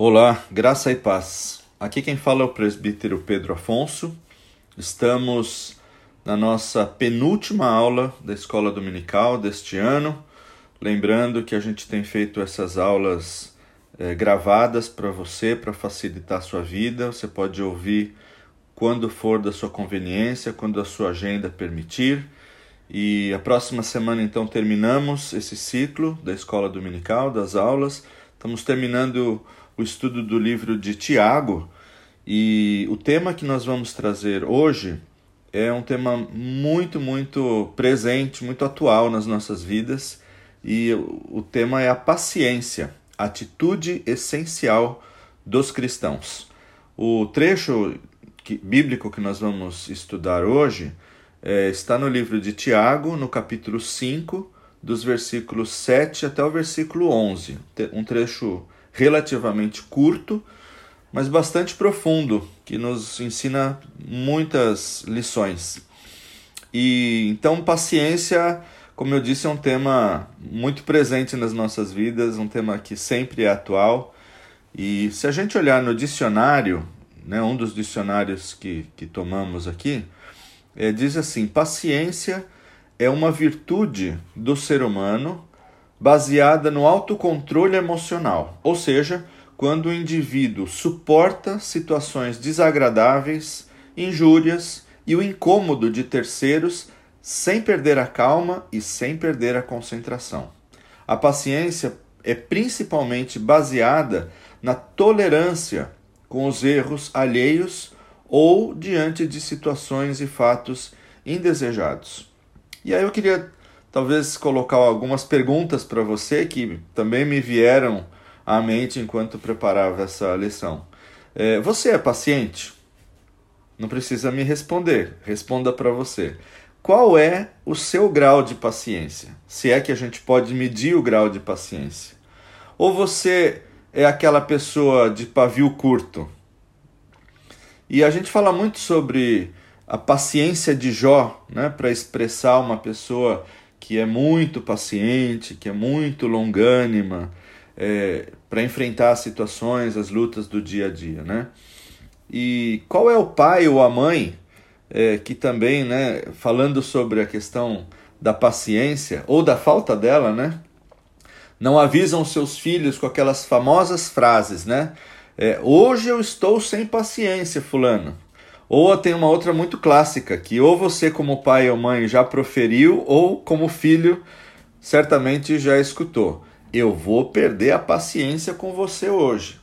Olá, graça e paz. Aqui quem fala é o presbítero Pedro Afonso. Estamos na nossa penúltima aula da escola dominical deste ano. Lembrando que a gente tem feito essas aulas é, gravadas para você, para facilitar a sua vida. Você pode ouvir quando for da sua conveniência, quando a sua agenda permitir. E a próxima semana, então, terminamos esse ciclo da escola dominical, das aulas. Estamos terminando o estudo do livro de Tiago e o tema que nós vamos trazer hoje é um tema muito, muito presente, muito atual nas nossas vidas e o tema é a paciência, atitude essencial dos cristãos. O trecho que, bíblico que nós vamos estudar hoje é, está no livro de Tiago, no capítulo 5, dos versículos 7 até o versículo 11. Um trecho relativamente curto, mas bastante profundo, que nos ensina muitas lições. E então paciência, como eu disse, é um tema muito presente nas nossas vidas, um tema que sempre é atual. E se a gente olhar no dicionário, né, um dos dicionários que, que tomamos aqui, é, diz assim: paciência é uma virtude do ser humano baseada no autocontrole emocional, ou seja, quando o indivíduo suporta situações desagradáveis, injúrias e o incômodo de terceiros sem perder a calma e sem perder a concentração. A paciência é principalmente baseada na tolerância com os erros alheios ou diante de situações e fatos indesejados. E aí eu queria talvez colocar algumas perguntas para você que também me vieram à mente enquanto preparava essa lição. É, você é paciente? Não precisa me responder, responda para você. Qual é o seu grau de paciência? Se é que a gente pode medir o grau de paciência. Ou você é aquela pessoa de pavio curto? E a gente fala muito sobre a paciência de Jó, né, para expressar uma pessoa que é muito paciente, que é muito longânima é, para enfrentar as situações, as lutas do dia a dia, né? E qual é o pai ou a mãe é, que também, né, falando sobre a questão da paciência ou da falta dela, né, não avisam seus filhos com aquelas famosas frases, né? É, Hoje eu estou sem paciência, fulano. Ou tem uma outra muito clássica, que ou você, como pai ou mãe, já proferiu, ou como filho, certamente já escutou. Eu vou perder a paciência com você hoje.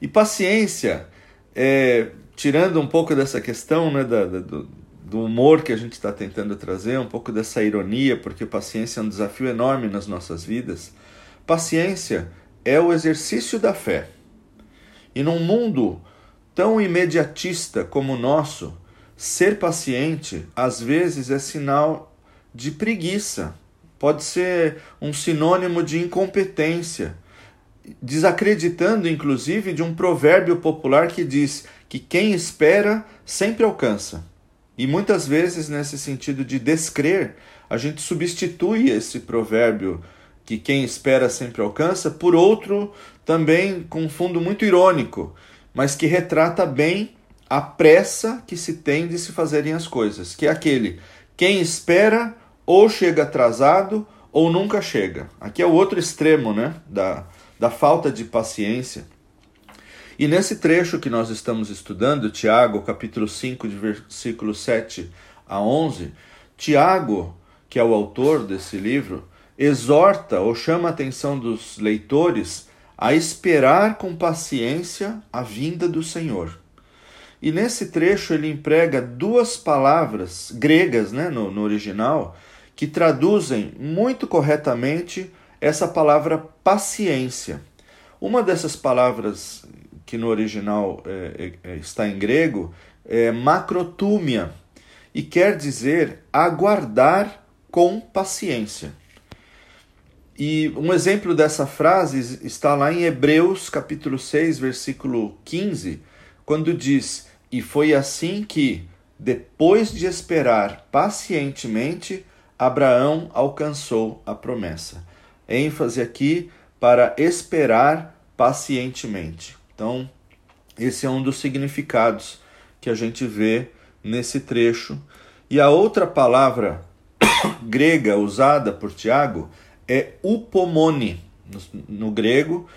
E paciência, é, tirando um pouco dessa questão né, da, da, do, do humor que a gente está tentando trazer, um pouco dessa ironia, porque paciência é um desafio enorme nas nossas vidas. Paciência é o exercício da fé. E num mundo tão imediatista como o nosso, ser paciente às vezes é sinal de preguiça, pode ser um sinônimo de incompetência, desacreditando inclusive de um provérbio popular que diz que quem espera sempre alcança. E muitas vezes, nesse sentido de descrer, a gente substitui esse provérbio que quem espera sempre alcança por outro também com um fundo muito irônico, mas que retrata bem a pressa que se tem de se fazerem as coisas, que é aquele quem espera ou chega atrasado ou nunca chega. Aqui é o outro extremo, né, da, da falta de paciência. E nesse trecho que nós estamos estudando, Tiago, capítulo 5, de versículos 7 a 11, Tiago, que é o autor desse livro, exorta ou chama a atenção dos leitores a esperar com paciência a vinda do Senhor. E nesse trecho ele emprega duas palavras gregas né, no, no original que traduzem muito corretamente essa palavra paciência. Uma dessas palavras que no original é, é, é está em grego é macrotúmia e quer dizer aguardar com paciência. E um exemplo dessa frase está lá em Hebreus capítulo 6, versículo 15, quando diz: E foi assim que, depois de esperar pacientemente, Abraão alcançou a promessa. ênfase aqui para esperar pacientemente. Então, esse é um dos significados que a gente vê nesse trecho. E a outra palavra grega usada por Tiago é upomone, no, no grego,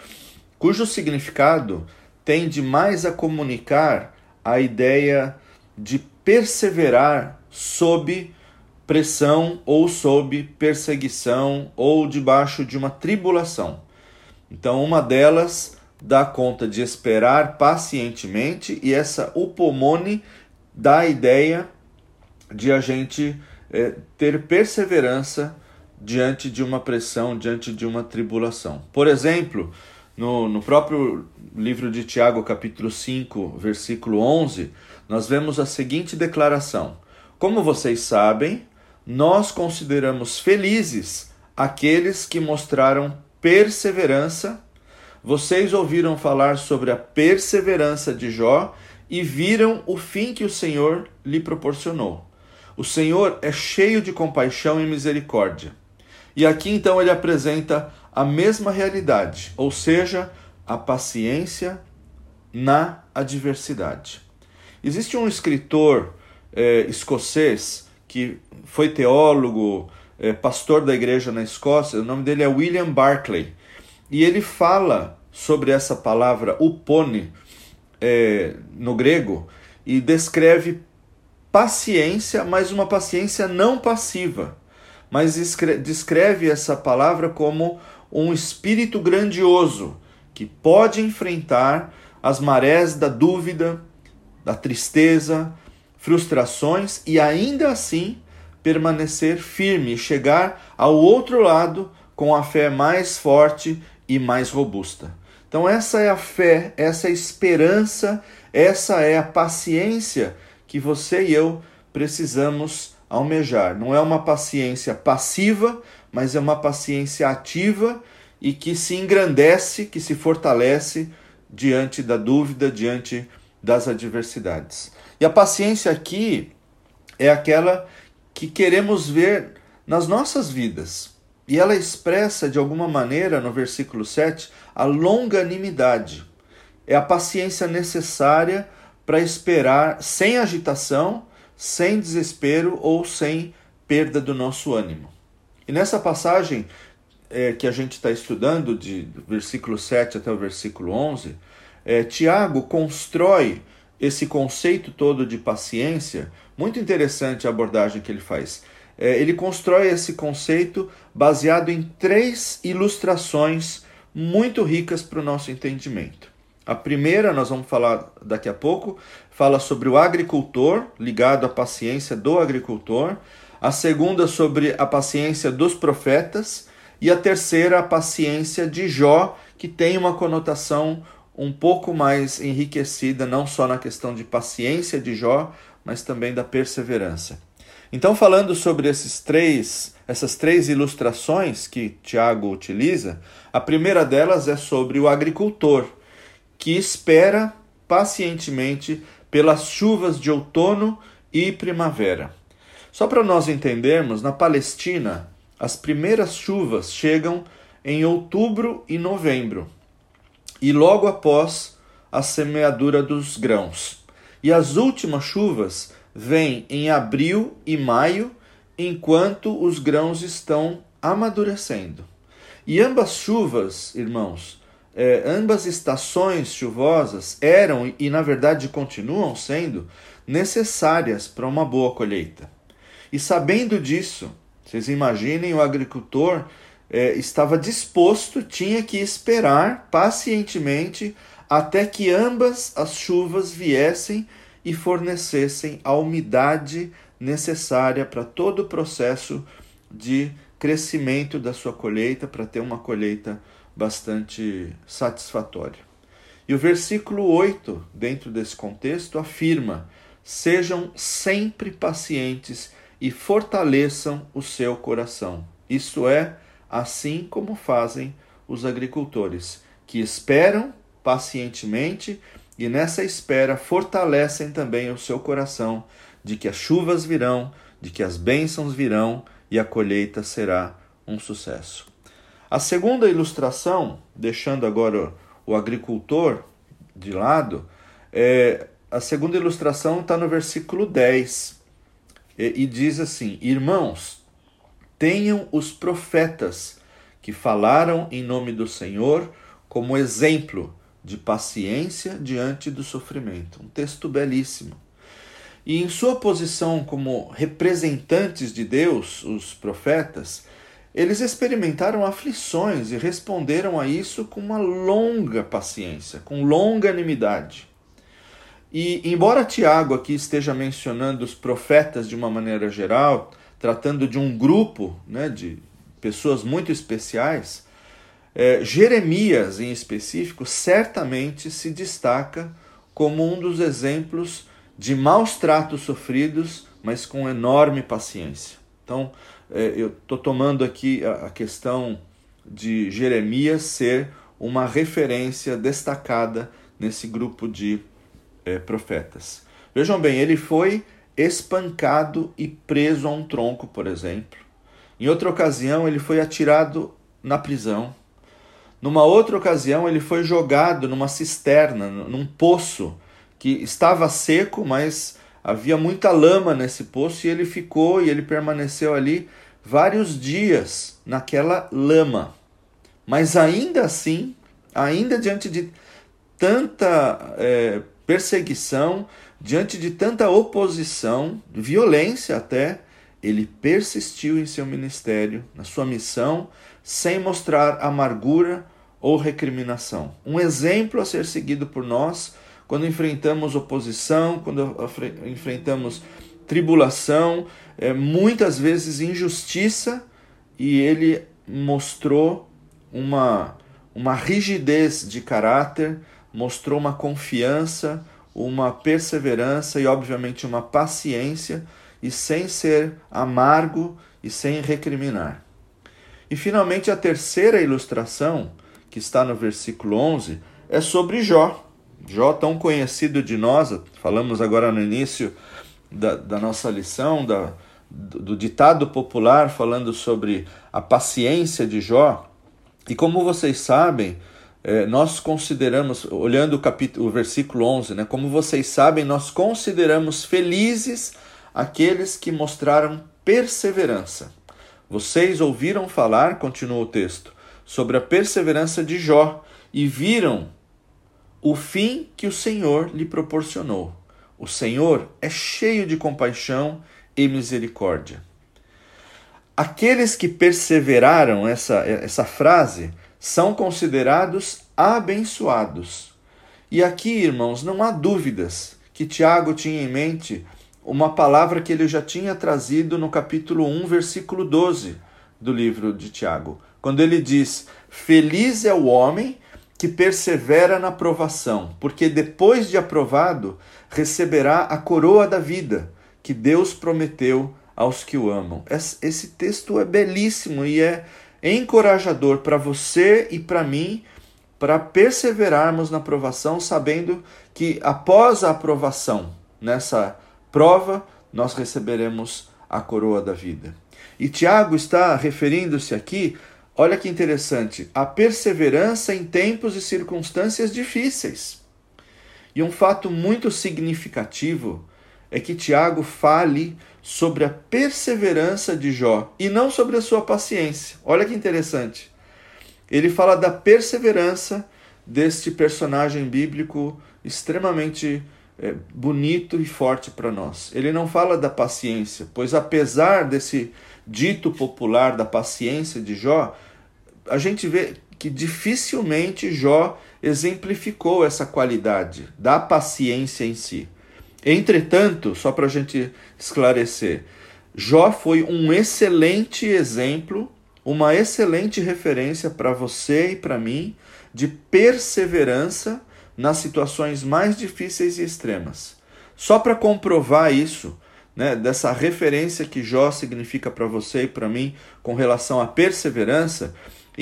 cujo significado tende mais a comunicar a ideia de perseverar sob pressão ou sob perseguição ou debaixo de uma tribulação. Então, uma delas dá conta de esperar pacientemente e essa upomone dá a ideia de a gente é, ter perseverança diante de uma pressão, diante de uma tribulação. Por exemplo, no, no próprio livro de Tiago, capítulo 5, versículo 11, nós vemos a seguinte declaração: Como vocês sabem, nós consideramos felizes aqueles que mostraram perseverança. Vocês ouviram falar sobre a perseverança de Jó e viram o fim que o Senhor lhe proporcionou. O Senhor é cheio de compaixão e misericórdia. E aqui então ele apresenta a mesma realidade, ou seja, a paciência na adversidade. Existe um escritor é, escocês que foi teólogo, é, pastor da igreja na Escócia, o nome dele é William Barclay, e ele fala sobre essa palavra upone é, no grego e descreve paciência, mas uma paciência não passiva. Mas descreve essa palavra como um espírito grandioso que pode enfrentar as marés da dúvida, da tristeza, frustrações e ainda assim permanecer firme e chegar ao outro lado com a fé mais forte e mais robusta. Então, essa é a fé, essa é a esperança, essa é a paciência que você e eu precisamos almejar. Não é uma paciência passiva, mas é uma paciência ativa e que se engrandece, que se fortalece diante da dúvida, diante das adversidades. E a paciência aqui é aquela que queremos ver nas nossas vidas. E ela expressa de alguma maneira no versículo 7 a longanimidade. É a paciência necessária para esperar sem agitação, sem desespero ou sem perda do nosso ânimo. E nessa passagem é, que a gente está estudando, de versículo 7 até o versículo 11, é, Tiago constrói esse conceito todo de paciência. Muito interessante a abordagem que ele faz. É, ele constrói esse conceito baseado em três ilustrações muito ricas para o nosso entendimento. A primeira, nós vamos falar daqui a pouco, fala sobre o agricultor, ligado à paciência do agricultor. A segunda, sobre a paciência dos profetas. E a terceira, a paciência de Jó, que tem uma conotação um pouco mais enriquecida, não só na questão de paciência de Jó, mas também da perseverança. Então, falando sobre esses três, essas três ilustrações que Tiago utiliza, a primeira delas é sobre o agricultor que espera pacientemente pelas chuvas de outono e primavera. Só para nós entendermos, na Palestina, as primeiras chuvas chegam em outubro e novembro, e logo após a semeadura dos grãos. E as últimas chuvas vêm em abril e maio, enquanto os grãos estão amadurecendo. E ambas chuvas, irmãos, é, ambas estações chuvosas eram e, na verdade, continuam sendo necessárias para uma boa colheita. E sabendo disso, vocês imaginem o agricultor é, estava disposto, tinha que esperar pacientemente até que ambas as chuvas viessem e fornecessem a umidade necessária para todo o processo de crescimento da sua colheita, para ter uma colheita bastante satisfatória. E o versículo 8, dentro desse contexto, afirma: sejam sempre pacientes e fortaleçam o seu coração. Isso é, assim como fazem os agricultores, que esperam pacientemente e nessa espera fortalecem também o seu coração de que as chuvas virão, de que as bênçãos virão e a colheita será um sucesso. A segunda ilustração, deixando agora o agricultor de lado, é, a segunda ilustração está no versículo 10 e, e diz assim: Irmãos, tenham os profetas que falaram em nome do Senhor como exemplo de paciência diante do sofrimento. Um texto belíssimo. E em sua posição como representantes de Deus, os profetas, eles experimentaram aflições e responderam a isso com uma longa paciência, com longanimidade. E embora Tiago aqui esteja mencionando os profetas de uma maneira geral, tratando de um grupo né, de pessoas muito especiais, é, Jeremias em específico certamente se destaca como um dos exemplos de maus tratos sofridos, mas com enorme paciência. Então, eu estou tomando aqui a, a questão de Jeremias ser uma referência destacada nesse grupo de é, profetas. Vejam bem, ele foi espancado e preso a um tronco, por exemplo. Em outra ocasião, ele foi atirado na prisão. Numa outra ocasião, ele foi jogado numa cisterna, num poço que estava seco, mas havia muita lama nesse poço e ele ficou e ele permaneceu ali vários dias naquela lama. Mas ainda assim, ainda diante de tanta é, perseguição, diante de tanta oposição, violência até, ele persistiu em seu ministério, na sua missão, sem mostrar amargura ou recriminação. Um exemplo a ser seguido por nós quando enfrentamos oposição, quando enfrentamos tribulação, é, muitas vezes injustiça, e ele mostrou uma, uma rigidez de caráter mostrou uma confiança, uma perseverança e, obviamente, uma paciência, e sem ser amargo e sem recriminar. E, finalmente, a terceira ilustração, que está no versículo 11, é sobre Jó. Jó, tão conhecido de nós, falamos agora no início da, da nossa lição, da, do, do ditado popular falando sobre a paciência de Jó. E como vocês sabem, é, nós consideramos, olhando o, capítulo, o versículo 11, né, como vocês sabem, nós consideramos felizes aqueles que mostraram perseverança. Vocês ouviram falar, continua o texto, sobre a perseverança de Jó e viram o fim que o Senhor lhe proporcionou. O Senhor é cheio de compaixão e misericórdia. Aqueles que perseveraram, essa, essa frase, são considerados abençoados. E aqui, irmãos, não há dúvidas que Tiago tinha em mente uma palavra que ele já tinha trazido no capítulo 1, versículo 12 do livro de Tiago, quando ele diz: Feliz é o homem que persevera na provação, porque depois de aprovado receberá a coroa da vida que Deus prometeu aos que o amam. Esse texto é belíssimo e é encorajador para você e para mim para perseverarmos na aprovação, sabendo que após a aprovação nessa prova, nós receberemos a coroa da vida. E Tiago está referindo-se aqui, olha que interessante, a perseverança em tempos e circunstâncias difíceis. E um fato muito significativo é que Tiago fale sobre a perseverança de Jó e não sobre a sua paciência. Olha que interessante. Ele fala da perseverança deste personagem bíblico extremamente é, bonito e forte para nós. Ele não fala da paciência, pois apesar desse dito popular da paciência de Jó, a gente vê que dificilmente Jó exemplificou essa qualidade da paciência em si. Entretanto, só para a gente esclarecer, Jó foi um excelente exemplo, uma excelente referência para você e para mim de perseverança nas situações mais difíceis e extremas. Só para comprovar isso, né, dessa referência que Jó significa para você e para mim com relação à perseverança,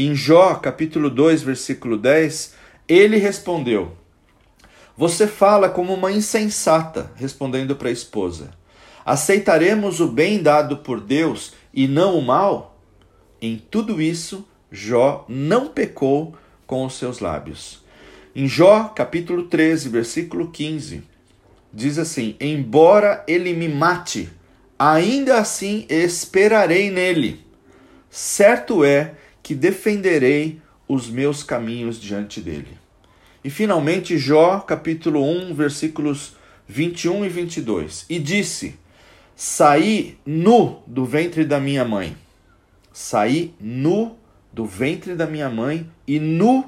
em Jó, capítulo 2, versículo 10, ele respondeu: você fala como uma insensata, respondendo para a esposa: Aceitaremos o bem dado por Deus e não o mal? Em tudo isso, Jó não pecou com os seus lábios. Em Jó, capítulo 13, versículo 15, diz assim: Embora ele me mate, ainda assim esperarei nele. Certo é que defenderei os meus caminhos diante dele. E finalmente, Jó, capítulo 1, versículos 21 e 22. E disse: Saí nu do ventre da minha mãe. Saí nu do ventre da minha mãe e nu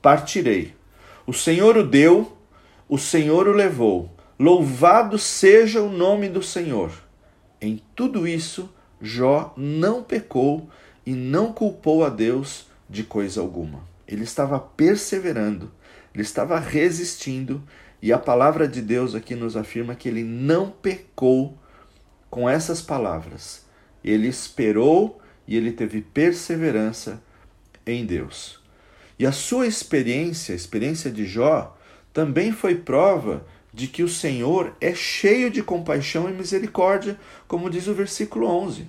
partirei. O Senhor o deu, o Senhor o levou. Louvado seja o nome do Senhor. Em tudo isso, Jó não pecou e não culpou a Deus de coisa alguma. Ele estava perseverando, ele estava resistindo, e a palavra de Deus aqui nos afirma que ele não pecou com essas palavras. Ele esperou e ele teve perseverança em Deus. E a sua experiência, a experiência de Jó, também foi prova de que o Senhor é cheio de compaixão e misericórdia, como diz o versículo 11.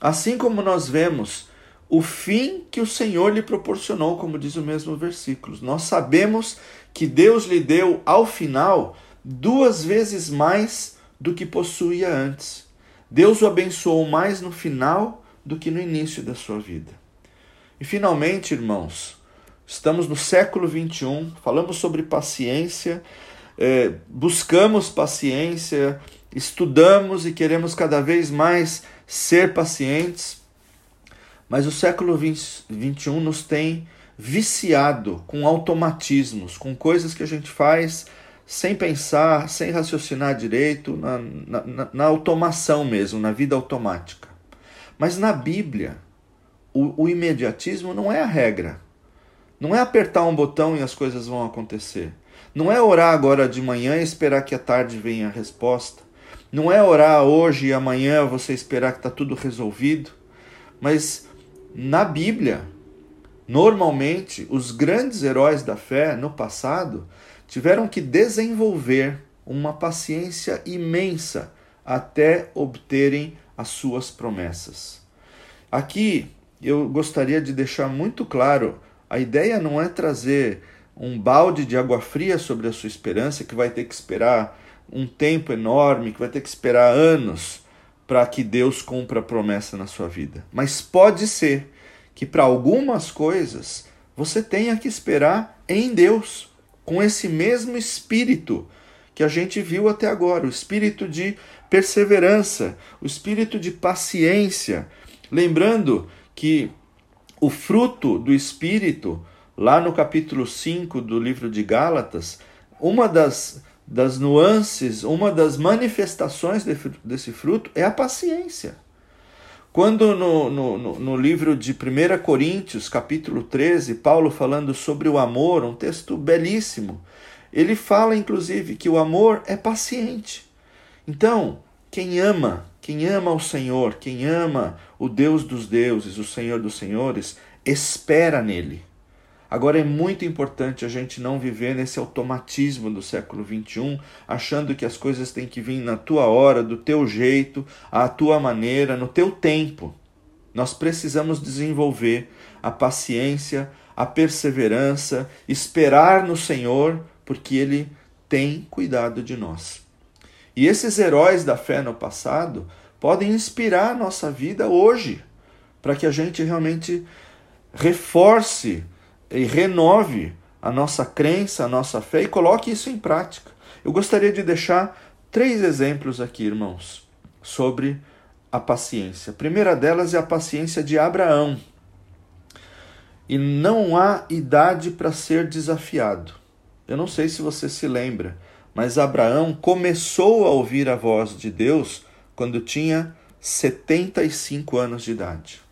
Assim como nós vemos o fim que o Senhor lhe proporcionou, como diz o mesmo versículo. Nós sabemos que Deus lhe deu ao final duas vezes mais do que possuía antes. Deus o abençoou mais no final do que no início da sua vida. E finalmente, irmãos, estamos no século 21, falamos sobre paciência é, buscamos paciência, estudamos e queremos cada vez mais ser pacientes, mas o século 20, 21 nos tem viciado com automatismos, com coisas que a gente faz sem pensar, sem raciocinar direito, na, na, na automação mesmo, na vida automática. Mas na Bíblia, o, o imediatismo não é a regra. Não é apertar um botão e as coisas vão acontecer. Não é orar agora de manhã e esperar que à tarde venha a resposta. Não é orar hoje e amanhã você esperar que está tudo resolvido. Mas na Bíblia, normalmente, os grandes heróis da fé no passado tiveram que desenvolver uma paciência imensa até obterem as suas promessas. Aqui eu gostaria de deixar muito claro: a ideia não é trazer um balde de água fria sobre a sua esperança, que vai ter que esperar um tempo enorme, que vai ter que esperar anos para que Deus cumpra a promessa na sua vida. Mas pode ser que para algumas coisas você tenha que esperar em Deus, com esse mesmo espírito que a gente viu até agora, o espírito de perseverança, o espírito de paciência. Lembrando que o fruto do espírito lá no capítulo 5 do livro de Gálatas, uma das, das nuances, uma das manifestações desse fruto é a paciência. Quando no, no, no livro de 1 Coríntios, capítulo 13, Paulo falando sobre o amor, um texto belíssimo, ele fala inclusive que o amor é paciente. Então, quem ama, quem ama o Senhor, quem ama o Deus dos deuses, o Senhor dos senhores, espera nele. Agora é muito importante a gente não viver nesse automatismo do século XXI, achando que as coisas têm que vir na tua hora, do teu jeito, à tua maneira, no teu tempo. Nós precisamos desenvolver a paciência, a perseverança, esperar no Senhor, porque Ele tem cuidado de nós. E esses heróis da fé no passado podem inspirar a nossa vida hoje, para que a gente realmente reforce e renove a nossa crença, a nossa fé e coloque isso em prática. Eu gostaria de deixar três exemplos aqui, irmãos, sobre a paciência. A primeira delas é a paciência de Abraão. E não há idade para ser desafiado. Eu não sei se você se lembra, mas Abraão começou a ouvir a voz de Deus quando tinha 75 anos de idade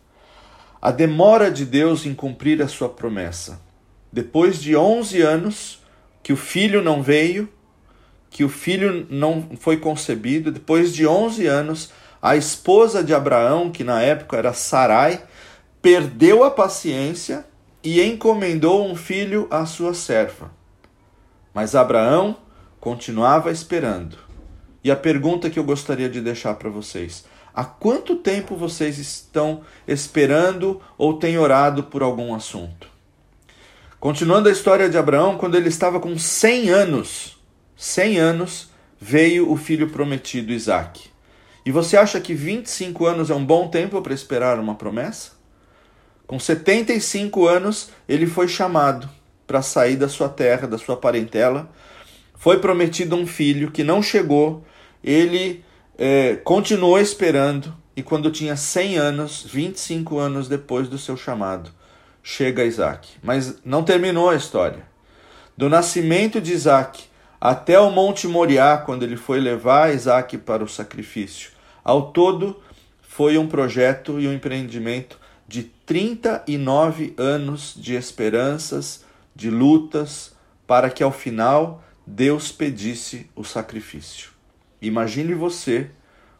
a demora de Deus em cumprir a sua promessa. Depois de 11 anos que o filho não veio, que o filho não foi concebido, depois de 11 anos, a esposa de Abraão, que na época era Sarai, perdeu a paciência e encomendou um filho à sua serva. Mas Abraão continuava esperando. E a pergunta que eu gostaria de deixar para vocês: Há quanto tempo vocês estão esperando ou têm orado por algum assunto? Continuando a história de Abraão, quando ele estava com 100 anos, 100 anos, veio o filho prometido Isaac. E você acha que 25 anos é um bom tempo para esperar uma promessa? Com 75 anos, ele foi chamado para sair da sua terra, da sua parentela. Foi prometido um filho que não chegou. Ele é, continuou esperando. E quando tinha 100 anos, 25 anos depois do seu chamado, chega Isaac. Mas não terminou a história. Do nascimento de Isaac até o Monte Moriá, quando ele foi levar Isaac para o sacrifício. Ao todo, foi um projeto e um empreendimento de 39 anos de esperanças, de lutas, para que ao final Deus pedisse o sacrifício. Imagine você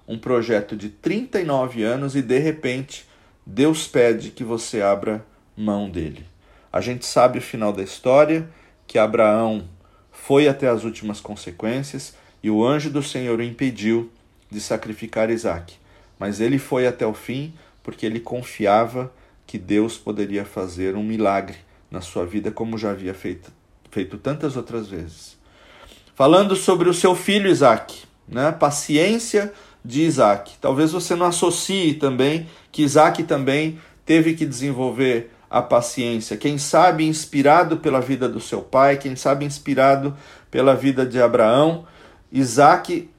um projeto de 39 anos e de repente Deus pede que você abra mão dele. A gente sabe o final da história, que Abraão foi até as últimas consequências e o anjo do Senhor o impediu de sacrificar Isaac. Mas ele foi até o fim porque ele confiava que Deus poderia fazer um milagre na sua vida, como já havia feito, feito tantas outras vezes. Falando sobre o seu filho Isaac, né? paciência de Isaac. Talvez você não associe também que Isaac também teve que desenvolver a paciência. Quem sabe inspirado pela vida do seu pai, quem sabe inspirado pela vida de Abraão, Isaac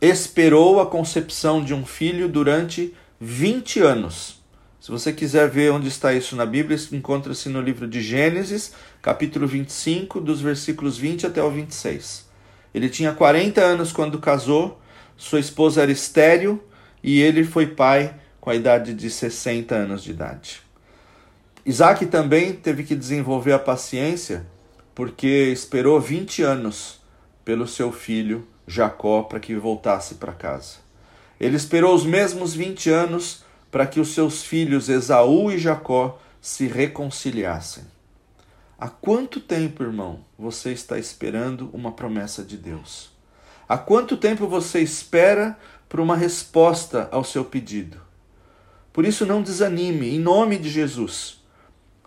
esperou a concepção de um filho durante 20 anos. Se você quiser ver onde está isso na Bíblia, encontra-se no livro de Gênesis, capítulo 25, dos versículos 20 até o 26. Ele tinha 40 anos quando casou, sua esposa era estéril e ele foi pai com a idade de 60 anos de idade. Isaac também teve que desenvolver a paciência porque esperou 20 anos pelo seu filho Jacó para que voltasse para casa. Ele esperou os mesmos 20 anos para que os seus filhos Esaú e Jacó se reconciliassem. Há quanto tempo, irmão, você está esperando uma promessa de Deus? Há quanto tempo você espera por uma resposta ao seu pedido? Por isso, não desanime, em nome de Jesus.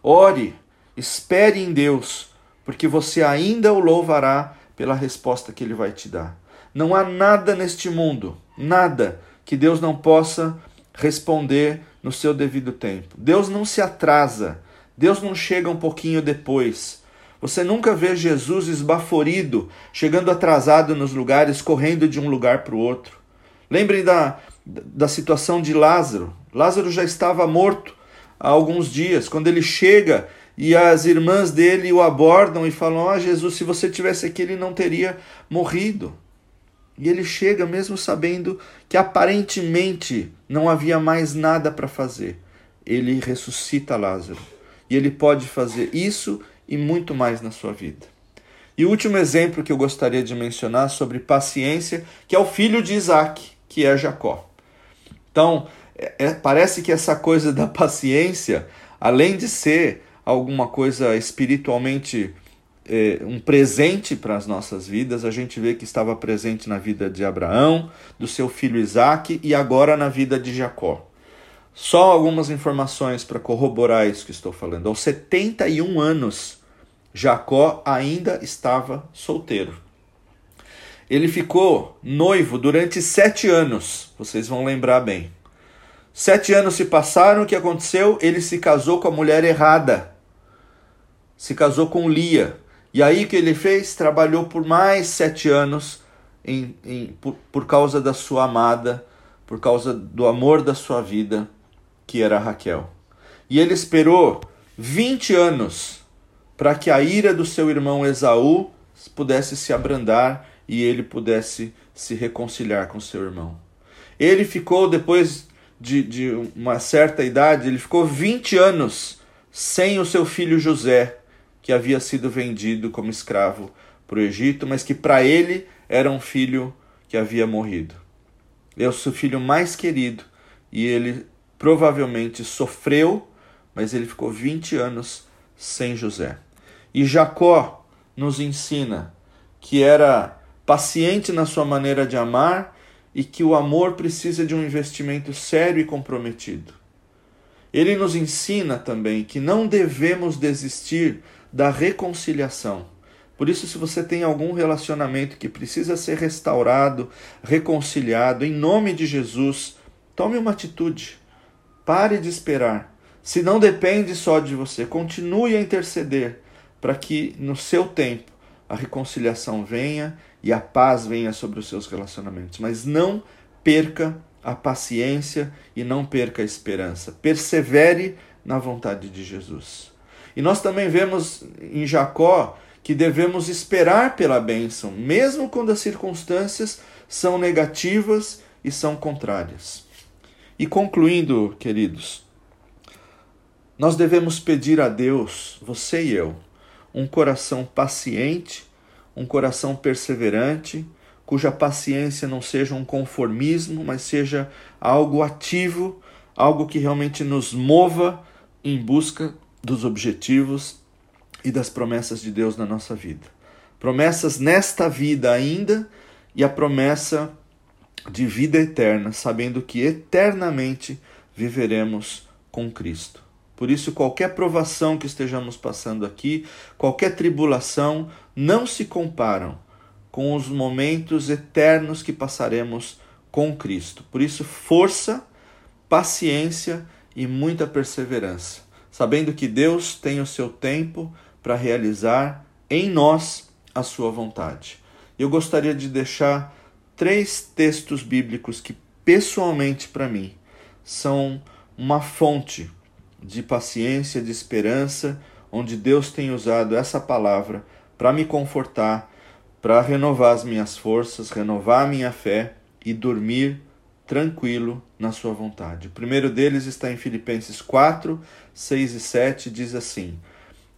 Ore, espere em Deus, porque você ainda o louvará pela resposta que ele vai te dar. Não há nada neste mundo, nada que Deus não possa responder no seu devido tempo. Deus não se atrasa, Deus não chega um pouquinho depois. Você nunca vê Jesus esbaforido, chegando atrasado nos lugares, correndo de um lugar para o outro. Lembrem da, da situação de Lázaro. Lázaro já estava morto há alguns dias. Quando ele chega e as irmãs dele o abordam e falam: Ó oh, Jesus, se você tivesse aqui, ele não teria morrido. E ele chega mesmo sabendo que aparentemente não havia mais nada para fazer. Ele ressuscita Lázaro. E ele pode fazer isso e muito mais na sua vida. E o último exemplo que eu gostaria de mencionar sobre paciência, que é o filho de Isaac, que é Jacó. Então, é, é, parece que essa coisa da paciência, além de ser alguma coisa espiritualmente é, um presente para as nossas vidas, a gente vê que estava presente na vida de Abraão, do seu filho Isaac e agora na vida de Jacó. Só algumas informações para corroborar isso que estou falando. Aos 71 anos, Jacó ainda estava solteiro. Ele ficou noivo durante sete anos, vocês vão lembrar bem. Sete anos se passaram, o que aconteceu? Ele se casou com a mulher errada. Se casou com Lia. E aí o que ele fez? Trabalhou por mais sete anos em, em, por, por causa da sua amada, por causa do amor da sua vida, que era Raquel. E ele esperou 20 anos para que a ira do seu irmão Esaú pudesse se abrandar e ele pudesse se reconciliar com seu irmão. Ele ficou depois de, de uma certa idade, ele ficou 20 anos sem o seu filho José, que havia sido vendido como escravo para o Egito, mas que para ele era um filho que havia morrido. É o seu filho mais querido e ele provavelmente sofreu, mas ele ficou 20 anos sem José. E Jacó nos ensina que era paciente na sua maneira de amar e que o amor precisa de um investimento sério e comprometido. Ele nos ensina também que não devemos desistir da reconciliação. Por isso, se você tem algum relacionamento que precisa ser restaurado, reconciliado, em nome de Jesus, tome uma atitude. Pare de esperar. Se não depende só de você, continue a interceder para que no seu tempo a reconciliação venha e a paz venha sobre os seus relacionamentos. Mas não perca a paciência e não perca a esperança. Persevere na vontade de Jesus. E nós também vemos em Jacó que devemos esperar pela bênção, mesmo quando as circunstâncias são negativas e são contrárias. E concluindo, queridos, nós devemos pedir a Deus, você e eu, um coração paciente, um coração perseverante, cuja paciência não seja um conformismo, mas seja algo ativo, algo que realmente nos mova em busca dos objetivos e das promessas de Deus na nossa vida. Promessas nesta vida ainda e a promessa de vida eterna, sabendo que eternamente viveremos com Cristo. Por isso, qualquer provação que estejamos passando aqui, qualquer tribulação, não se comparam com os momentos eternos que passaremos com Cristo. Por isso, força, paciência e muita perseverança, sabendo que Deus tem o seu tempo para realizar em nós a sua vontade. Eu gostaria de deixar três textos bíblicos que, pessoalmente, para mim, são uma fonte de paciência, de esperança, onde Deus tem usado essa palavra para me confortar, para renovar as minhas forças, renovar a minha fé e dormir tranquilo na sua vontade. O primeiro deles está em Filipenses 4, 6 e 7, diz assim: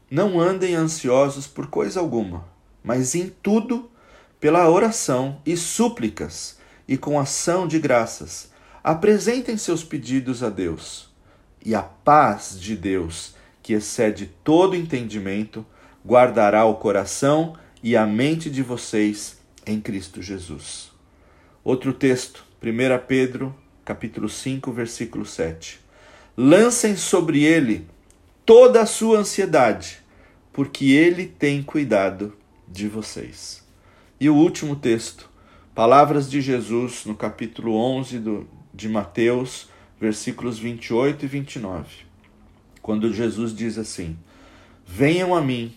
não andem ansiosos por coisa alguma, mas em tudo, pela oração e súplicas e com ação de graças, apresentem seus pedidos a Deus. E a paz de Deus, que excede todo entendimento, guardará o coração e a mente de vocês em Cristo Jesus. Outro texto, 1 Pedro, capítulo 5, versículo 7. Lancem sobre ele toda a sua ansiedade, porque ele tem cuidado de vocês. E o último texto, palavras de Jesus no capítulo 11 do, de Mateus, versículos 28 e 29. Quando Jesus diz assim: Venham a mim,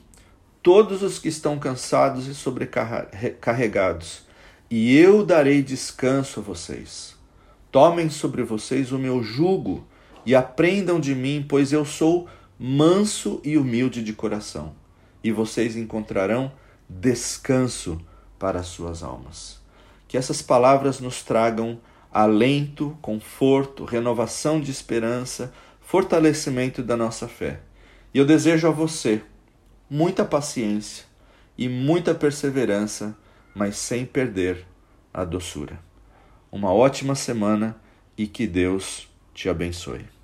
todos os que estão cansados e sobrecarregados, e eu darei descanso a vocês. Tomem sobre vocês o meu jugo e aprendam de mim, pois eu sou manso e humilde de coração, e vocês encontrarão descanso para as suas almas. Que essas palavras nos tragam alento, conforto, renovação de esperança, fortalecimento da nossa fé. E eu desejo a você muita paciência e muita perseverança, mas sem perder a doçura. Uma ótima semana e que Deus te abençoe.